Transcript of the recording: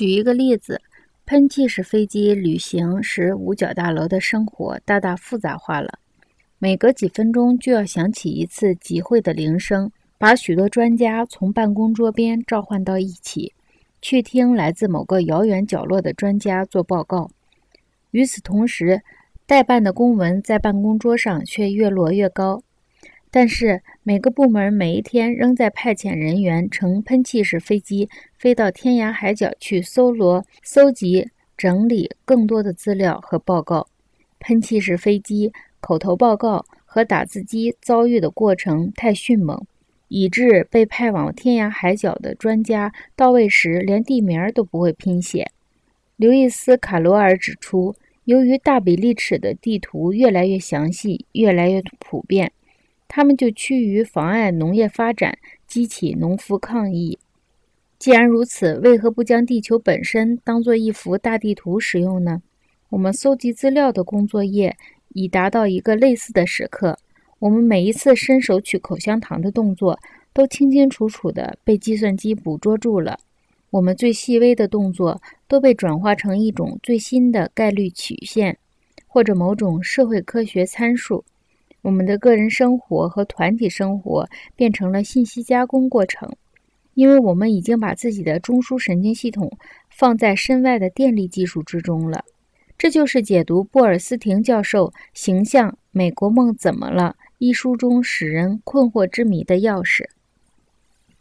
举一个例子，喷气式飞机旅行使五角大楼的生活大大复杂化了。每隔几分钟就要响起一次集会的铃声，把许多专家从办公桌边召唤到一起，去听来自某个遥远角落的专家做报告。与此同时，代办的公文在办公桌上却越摞越高。但是每个部门每一天仍在派遣人员乘喷气式飞机飞到天涯海角去搜罗、搜集、整理更多的资料和报告。喷气式飞机口头报告和打字机遭遇的过程太迅猛，以致被派往天涯海角的专家到位时连地名都不会拼写。刘易斯·卡罗尔指出，由于大比例尺的地图越来越详细、越来越普遍。他们就趋于妨碍农业发展，激起农夫抗议。既然如此，为何不将地球本身当做一幅大地图使用呢？我们搜集资料的工作页已达到一个类似的时刻。我们每一次伸手取口香糖的动作，都清清楚楚地被计算机捕捉住了。我们最细微的动作都被转化成一种最新的概率曲线，或者某种社会科学参数。我们的个人生活和团体生活变成了信息加工过程，因为我们已经把自己的中枢神经系统放在身外的电力技术之中了。这就是解读布尔斯廷教授形象《美国梦怎么了》一书中使人困惑之谜的钥匙。